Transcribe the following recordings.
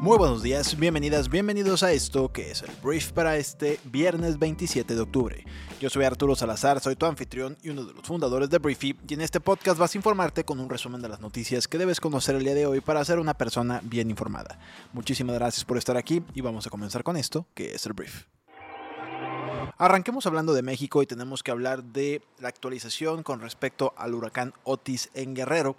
Muy buenos días, bienvenidas, bienvenidos a esto que es el brief para este viernes 27 de octubre. Yo soy Arturo Salazar, soy tu anfitrión y uno de los fundadores de Briefy y en este podcast vas a informarte con un resumen de las noticias que debes conocer el día de hoy para ser una persona bien informada. Muchísimas gracias por estar aquí y vamos a comenzar con esto que es el brief. Arranquemos hablando de México y tenemos que hablar de la actualización con respecto al huracán Otis en Guerrero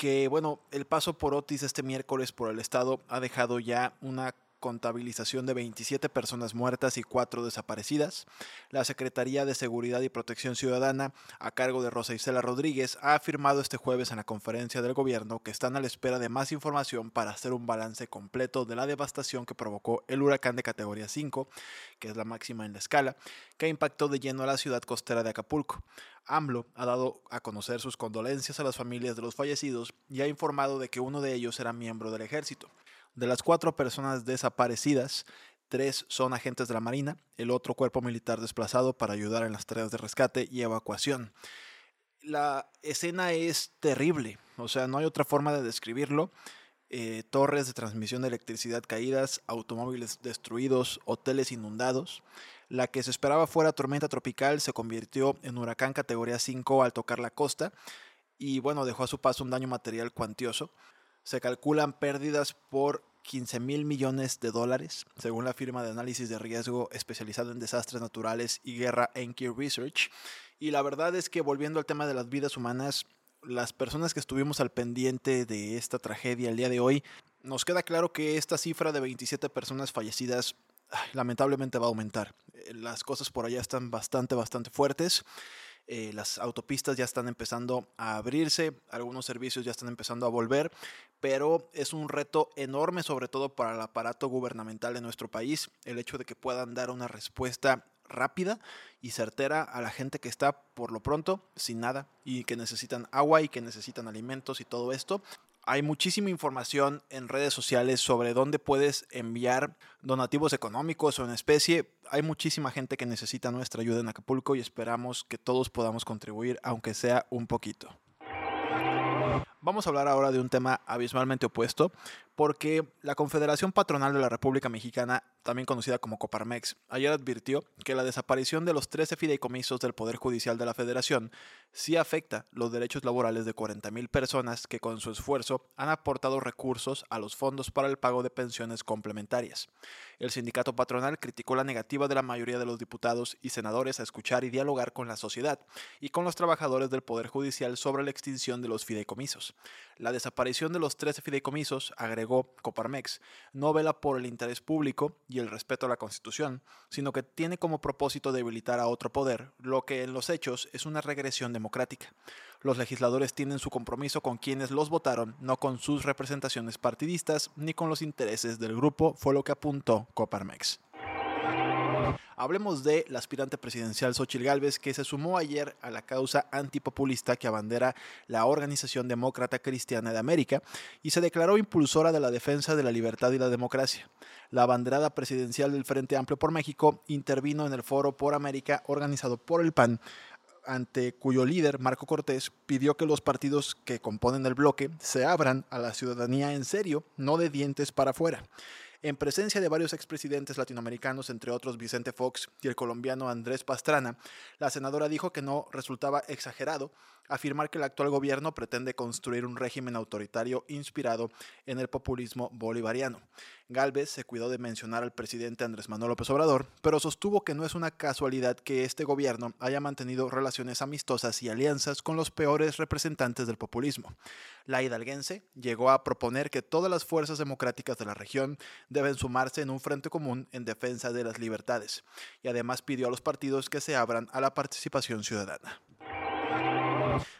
que bueno, el paso por Otis este miércoles por el estado ha dejado ya una contabilización de 27 personas muertas y 4 desaparecidas. La Secretaría de Seguridad y Protección Ciudadana, a cargo de Rosa Isela Rodríguez, ha afirmado este jueves en la conferencia del gobierno que están a la espera de más información para hacer un balance completo de la devastación que provocó el huracán de categoría 5, que es la máxima en la escala, que impactó de lleno a la ciudad costera de Acapulco. AMLO ha dado a conocer sus condolencias a las familias de los fallecidos y ha informado de que uno de ellos era miembro del ejército. De las cuatro personas desaparecidas, tres son agentes de la Marina, el otro cuerpo militar desplazado para ayudar en las tareas de rescate y evacuación. La escena es terrible, o sea, no hay otra forma de describirlo. Eh, torres de transmisión de electricidad caídas, automóviles destruidos, hoteles inundados. La que se esperaba fuera tormenta tropical se convirtió en huracán categoría 5 al tocar la costa y bueno, dejó a su paso un daño material cuantioso. Se calculan pérdidas por 15 mil millones de dólares, según la firma de análisis de riesgo especializada en desastres naturales y guerra Enki Research. Y la verdad es que volviendo al tema de las vidas humanas, las personas que estuvimos al pendiente de esta tragedia el día de hoy, nos queda claro que esta cifra de 27 personas fallecidas lamentablemente va a aumentar. Eh, las cosas por allá están bastante, bastante fuertes. Eh, las autopistas ya están empezando a abrirse, algunos servicios ya están empezando a volver, pero es un reto enorme, sobre todo para el aparato gubernamental de nuestro país, el hecho de que puedan dar una respuesta rápida y certera a la gente que está por lo pronto sin nada y que necesitan agua y que necesitan alimentos y todo esto. Hay muchísima información en redes sociales sobre dónde puedes enviar donativos económicos o en especie. Hay muchísima gente que necesita nuestra ayuda en Acapulco y esperamos que todos podamos contribuir, aunque sea un poquito. Vamos a hablar ahora de un tema abismalmente opuesto, porque la Confederación Patronal de la República Mexicana, también conocida como Coparmex, ayer advirtió que la desaparición de los 13 fideicomisos del Poder Judicial de la Federación sí afecta los derechos laborales de 40.000 personas que con su esfuerzo han aportado recursos a los fondos para el pago de pensiones complementarias. El sindicato patronal criticó la negativa de la mayoría de los diputados y senadores a escuchar y dialogar con la sociedad y con los trabajadores del Poder Judicial sobre la extinción de los fideicomisos. La desaparición de los 13 fideicomisos, agregó Coparmex, no vela por el interés público y el respeto a la Constitución, sino que tiene como propósito debilitar a otro poder, lo que en los hechos es una regresión democrática. Los legisladores tienen su compromiso con quienes los votaron, no con sus representaciones partidistas ni con los intereses del grupo, fue lo que apuntó Coparmex. Hablemos de la aspirante presidencial Xochil Gálvez, que se sumó ayer a la causa antipopulista que abandera la Organización Demócrata Cristiana de América y se declaró impulsora de la defensa de la libertad y la democracia. La abanderada presidencial del Frente Amplio por México intervino en el Foro por América organizado por el PAN ante cuyo líder, Marco Cortés, pidió que los partidos que componen el bloque se abran a la ciudadanía en serio, no de dientes para afuera. En presencia de varios expresidentes latinoamericanos, entre otros Vicente Fox y el colombiano Andrés Pastrana, la senadora dijo que no resultaba exagerado afirmar que el actual gobierno pretende construir un régimen autoritario inspirado en el populismo bolivariano. Galvez se cuidó de mencionar al presidente Andrés Manuel López Obrador, pero sostuvo que no es una casualidad que este gobierno haya mantenido relaciones amistosas y alianzas con los peores representantes del populismo. La hidalguense llegó a proponer que todas las fuerzas democráticas de la región deben sumarse en un frente común en defensa de las libertades, y además pidió a los partidos que se abran a la participación ciudadana.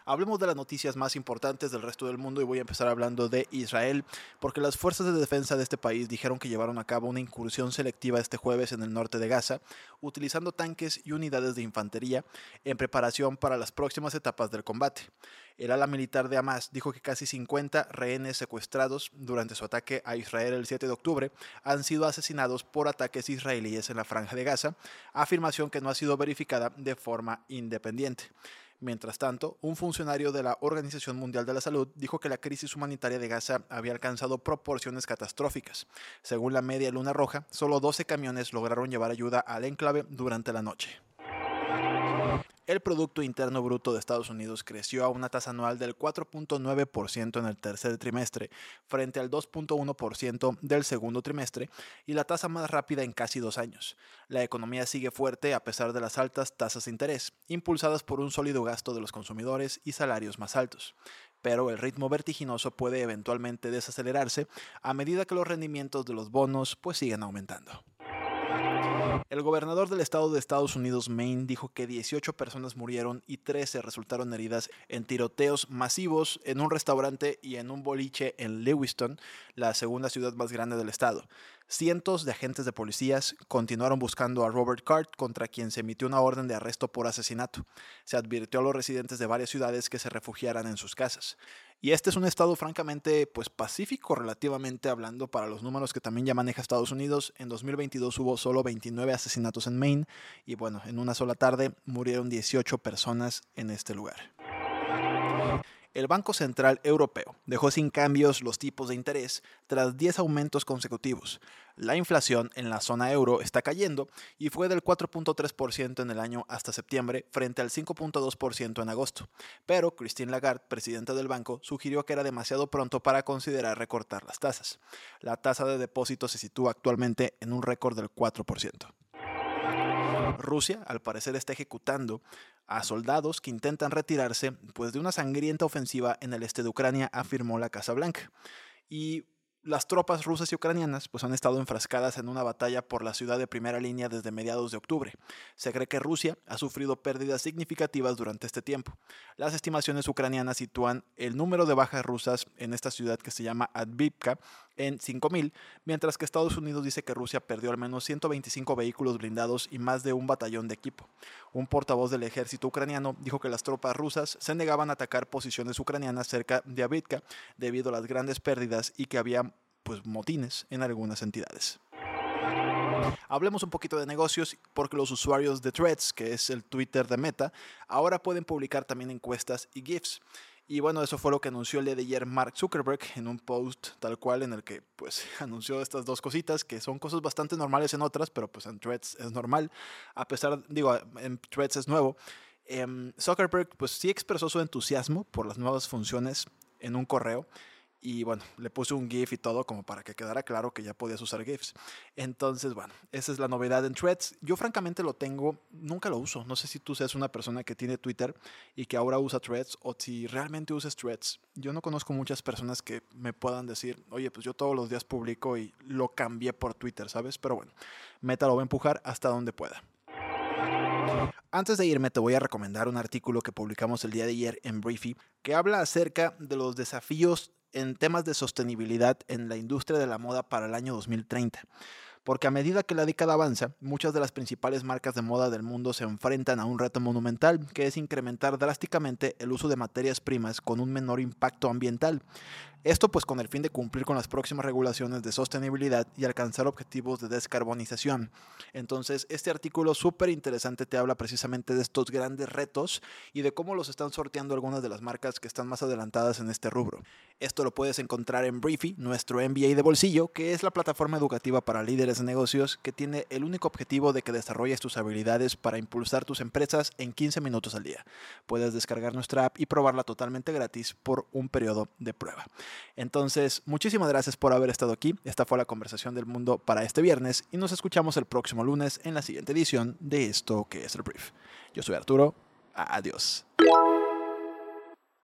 Hablemos de las noticias más importantes del resto del mundo y voy a empezar hablando de Israel, porque las fuerzas de defensa de este país dijeron que llevaron a cabo una incursión selectiva este jueves en el norte de Gaza, utilizando tanques y unidades de infantería en preparación para las próximas etapas del combate. El ala militar de Hamas dijo que casi 50 rehenes secuestrados durante su ataque a Israel el 7 de octubre han sido asesinados por ataques israelíes en la franja de Gaza, afirmación que no ha sido verificada de forma independiente. Mientras tanto, un funcionario de la Organización Mundial de la Salud dijo que la crisis humanitaria de Gaza había alcanzado proporciones catastróficas. Según la media Luna Roja, solo 12 camiones lograron llevar ayuda al enclave durante la noche. El Producto Interno Bruto de Estados Unidos creció a una tasa anual del 4.9% en el tercer trimestre, frente al 2.1% del segundo trimestre, y la tasa más rápida en casi dos años. La economía sigue fuerte a pesar de las altas tasas de interés, impulsadas por un sólido gasto de los consumidores y salarios más altos pero el ritmo vertiginoso puede eventualmente desacelerarse a medida que los rendimientos de los bonos pues siguen aumentando. El gobernador del estado de Estados Unidos, Maine, dijo que 18 personas murieron y 13 resultaron heridas en tiroteos masivos en un restaurante y en un boliche en Lewiston, la segunda ciudad más grande del estado. Cientos de agentes de policías continuaron buscando a Robert Cart, contra quien se emitió una orden de arresto por asesinato. Se advirtió a los residentes de varias ciudades que se refugiaran en sus casas. Y este es un estado francamente pues pacífico relativamente hablando para los números que también ya maneja Estados Unidos. En 2022 hubo solo 29 asesinatos en Maine y bueno, en una sola tarde murieron 18 personas en este lugar el Banco Central Europeo dejó sin cambios los tipos de interés tras 10 aumentos consecutivos. La inflación en la zona euro está cayendo y fue del 4.3% en el año hasta septiembre frente al 5.2% en agosto. Pero Christine Lagarde, presidenta del banco, sugirió que era demasiado pronto para considerar recortar las tasas. La tasa de depósito se sitúa actualmente en un récord del 4%. Rusia, al parecer, está ejecutando a soldados que intentan retirarse pues, de una sangrienta ofensiva en el este de Ucrania, afirmó la Casa Blanca. Y las tropas rusas y ucranianas pues, han estado enfrascadas en una batalla por la ciudad de primera línea desde mediados de octubre. Se cree que Rusia ha sufrido pérdidas significativas durante este tiempo. Las estimaciones ucranianas sitúan el número de bajas rusas en esta ciudad que se llama Advivka en 5.000, mientras que Estados Unidos dice que Rusia perdió al menos 125 vehículos blindados y más de un batallón de equipo. Un portavoz del ejército ucraniano dijo que las tropas rusas se negaban a atacar posiciones ucranianas cerca de Advivka debido a las grandes pérdidas y que había pues motines en algunas entidades. Hablemos un poquito de negocios porque los usuarios de Threads, que es el Twitter de Meta, ahora pueden publicar también encuestas y GIFs. Y bueno, eso fue lo que anunció el día de ayer Mark Zuckerberg en un post tal cual en el que pues anunció estas dos cositas que son cosas bastante normales en otras, pero pues en Threads es normal, a pesar, digo, en Threads es nuevo. Em, Zuckerberg pues sí expresó su entusiasmo por las nuevas funciones en un correo y bueno, le puse un GIF y todo como para que quedara claro que ya podías usar GIFs. Entonces, bueno, esa es la novedad en Threads. Yo francamente lo tengo, nunca lo uso. No sé si tú seas una persona que tiene Twitter y que ahora usa Threads o si realmente usas Threads. Yo no conozco muchas personas que me puedan decir, oye, pues yo todos los días publico y lo cambié por Twitter, ¿sabes? Pero bueno, Meta lo va a empujar hasta donde pueda. Antes de irme te voy a recomendar un artículo que publicamos el día de ayer en Briefy que habla acerca de los desafíos en temas de sostenibilidad en la industria de la moda para el año 2030 porque a medida que la década avanza, muchas de las principales marcas de moda del mundo se enfrentan a un reto monumental, que es incrementar drásticamente el uso de materias primas con un menor impacto ambiental. Esto pues con el fin de cumplir con las próximas regulaciones de sostenibilidad y alcanzar objetivos de descarbonización. Entonces, este artículo súper interesante te habla precisamente de estos grandes retos y de cómo los están sorteando algunas de las marcas que están más adelantadas en este rubro. Esto lo puedes encontrar en Briefy, nuestro MBA de bolsillo, que es la plataforma educativa para líderes de negocios que tiene el único objetivo de que desarrolles tus habilidades para impulsar tus empresas en 15 minutos al día. Puedes descargar nuestra app y probarla totalmente gratis por un periodo de prueba. Entonces, muchísimas gracias por haber estado aquí. Esta fue la conversación del mundo para este viernes y nos escuchamos el próximo lunes en la siguiente edición de esto que es el brief. Yo soy Arturo. Adiós.